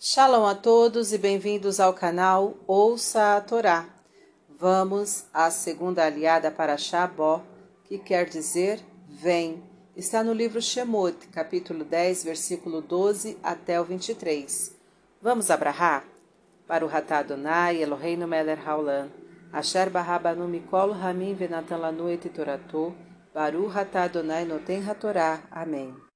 Shalom a todos e bem-vindos ao canal Ouça a Torá. Vamos à segunda aliada para Shabó, que quer dizer vem. Está no livro Shemot, capítulo 10, versículo 12 até o 23. Vamos abrahar? Para o Ratá Adonai, Eloheinu Meler Haolam, Asher Barrabanu Mikol Ramin Venatan Lanu Et Toratou, Baru Ratá Adonai Noten Hatorá. Amém.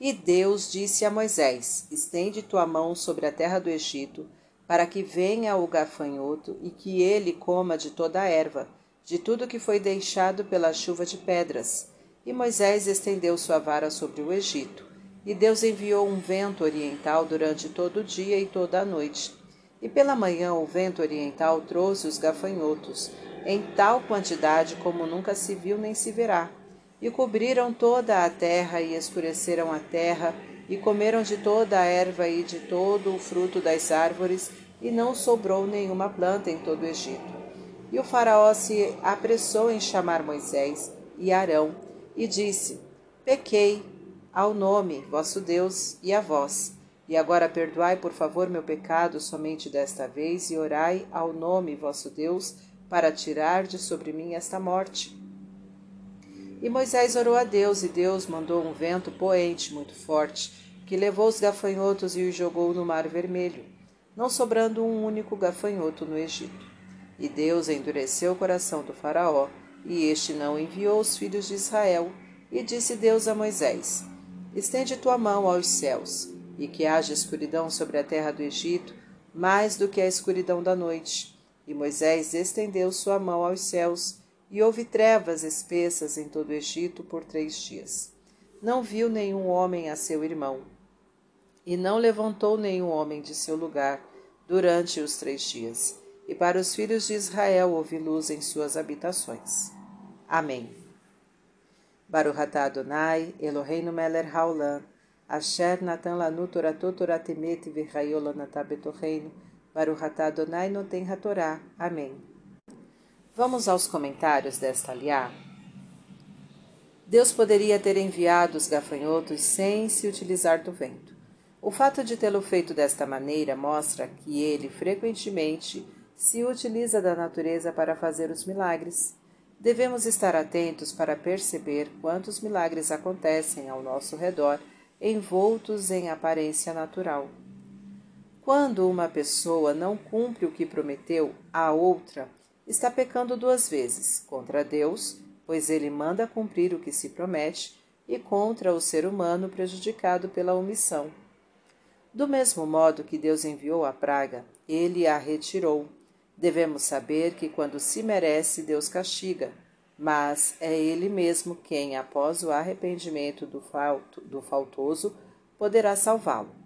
E Deus disse a Moisés: Estende tua mão sobre a terra do Egito, para que venha o gafanhoto e que ele coma de toda a erva, de tudo que foi deixado pela chuva de pedras. E Moisés estendeu sua vara sobre o Egito. E Deus enviou um vento oriental durante todo o dia e toda a noite. E pela manhã o vento oriental trouxe os gafanhotos, em tal quantidade como nunca se viu nem se verá e cobriram toda a terra e escureceram a terra, e comeram de toda a erva e de todo o fruto das árvores, e não sobrou nenhuma planta em todo o Egito. E o faraó se apressou em chamar Moisés e Arão, e disse: Pequei ao nome, vosso Deus, e a vós. E agora perdoai, por favor, meu pecado somente desta vez, e orai ao nome, vosso Deus, para tirar de sobre mim esta morte. E Moisés orou a Deus, e Deus mandou um vento poente muito forte, que levou os gafanhotos e os jogou no Mar Vermelho, não sobrando um único gafanhoto no Egito. E Deus endureceu o coração do Faraó, e este não enviou os filhos de Israel. E disse Deus a Moisés: Estende tua mão aos céus, e que haja escuridão sobre a terra do Egito, mais do que a escuridão da noite. E Moisés estendeu sua mão aos céus, e houve trevas espessas em todo o Egito por três dias. Não viu nenhum homem a seu irmão, e não levantou nenhum homem de seu lugar durante os três dias. E para os filhos de Israel houve luz em suas habitações. Amém. Baruch atah Adonai, Eloheinu melech haolam, Asher natan lanu toratot toratemet v'chayolanatah betocheinu, Baruch atah Adonai noten hatorá. Amém. Vamos aos comentários desta aliá. Deus poderia ter enviado os gafanhotos sem se utilizar do vento. O fato de tê-lo feito desta maneira mostra que ele frequentemente se utiliza da natureza para fazer os milagres. Devemos estar atentos para perceber quantos milagres acontecem ao nosso redor, envoltos em aparência natural. Quando uma pessoa não cumpre o que prometeu à outra, está pecando duas vezes contra Deus, pois ele manda cumprir o que se promete, e contra o ser humano prejudicado pela omissão. Do mesmo modo que Deus enviou a praga, ele a retirou. Devemos saber que quando se merece, Deus castiga, mas é ele mesmo quem, após o arrependimento do, falto, do faltoso, poderá salvá-lo.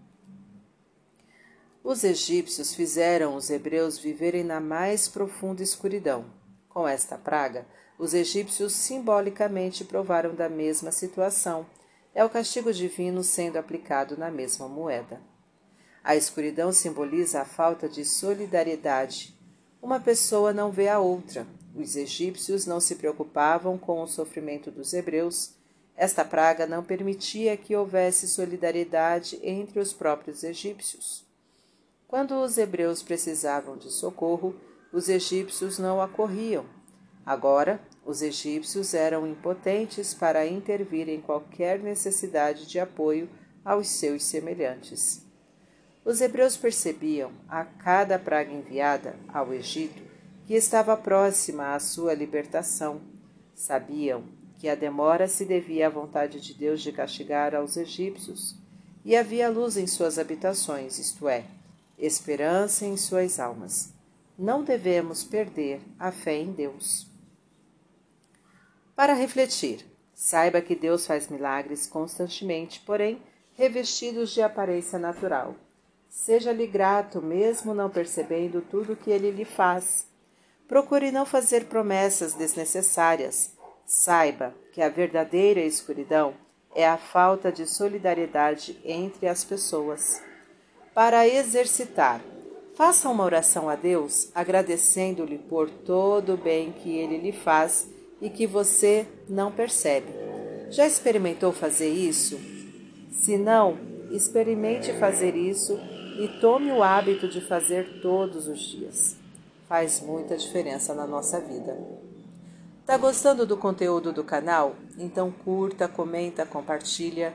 Os egípcios fizeram os hebreus viverem na mais profunda escuridão. Com esta praga, os egípcios simbolicamente provaram da mesma situação. É o castigo divino sendo aplicado na mesma moeda. A escuridão simboliza a falta de solidariedade. Uma pessoa não vê a outra. Os egípcios não se preocupavam com o sofrimento dos hebreus. Esta praga não permitia que houvesse solidariedade entre os próprios egípcios. Quando os hebreus precisavam de socorro, os egípcios não acorriam. Agora, os egípcios eram impotentes para intervir em qualquer necessidade de apoio aos seus semelhantes. Os hebreus percebiam, a cada praga enviada ao Egito, que estava próxima à sua libertação. Sabiam que a demora se devia à vontade de Deus de castigar aos egípcios, e havia luz em suas habitações, isto é, esperança em suas almas. Não devemos perder a fé em Deus. Para refletir, saiba que Deus faz milagres constantemente, porém revestidos de aparência natural. Seja-lhe grato, mesmo não percebendo tudo o que ele lhe faz. Procure não fazer promessas desnecessárias. Saiba que a verdadeira escuridão é a falta de solidariedade entre as pessoas para exercitar. Faça uma oração a Deus agradecendo-lhe por todo o bem que ele lhe faz e que você não percebe. Já experimentou fazer isso? Se não, experimente fazer isso e tome o hábito de fazer todos os dias. Faz muita diferença na nossa vida. Tá gostando do conteúdo do canal? Então curta, comenta, compartilha.